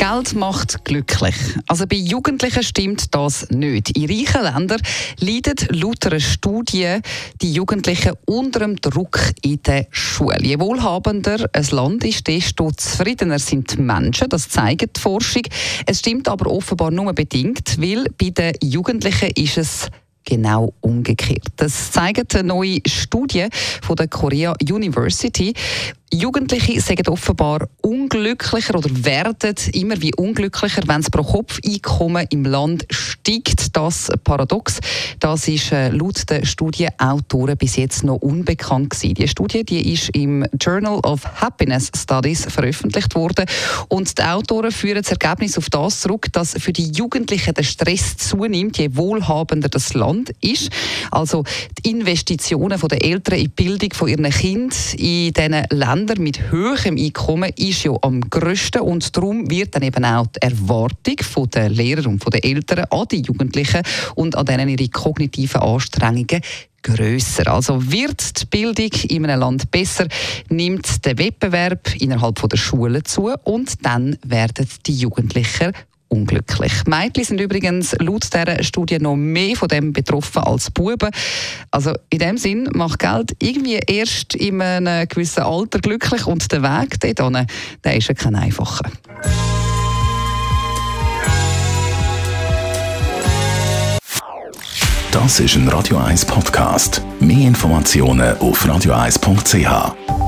Geld macht glücklich. Also bei Jugendlichen stimmt das nicht. In reichen Ländern leiden laut einer Studie die Jugendlichen unter dem Druck in der Schule. Je wohlhabender ein Land ist, desto zufriedener sind die Menschen. Das zeigt die Forschung. Es stimmt aber offenbar nur bedingt, weil bei den Jugendlichen ist es genau umgekehrt. Das zeigt eine neue Studie von der Korea University. Jugendliche sind offenbar unglücklicher oder werden immer wie unglücklicher, wenn das Pro-Kopf-Einkommen im Land steigt. Das paradox. Das ist äh, laut der Studienautoren bis jetzt noch unbekannt gewesen. Die Studie, die ist im Journal of Happiness Studies veröffentlicht worden und die Autoren führen das Ergebnis auf das zurück, dass für die Jugendlichen der Stress zunimmt, je wohlhabender das Land ist. Also die Investitionen der Eltern in die Bildung von ihren Kindern in diesen Ländern Länder mit höherem Einkommen ist ja am grössten und darum wird dann eben auch die Erwartung der Lehrer und der Eltern an die Jugendlichen und an denen ihre kognitiven Anstrengungen grösser. Also wird die Bildung in einem Land besser, nimmt der Wettbewerb innerhalb der Schulen zu und dann werden die Jugendlichen unglücklich. Mädchen sind übrigens laut dieser Studie noch mehr von dem betroffen als Buben. Also in dem Sinn macht Geld irgendwie erst in einem gewissen Alter glücklich und der Weg dorthin, der ist ja kein einfacher. Das ist ein Radio 1 Podcast. Mehr Informationen auf radio1.ch.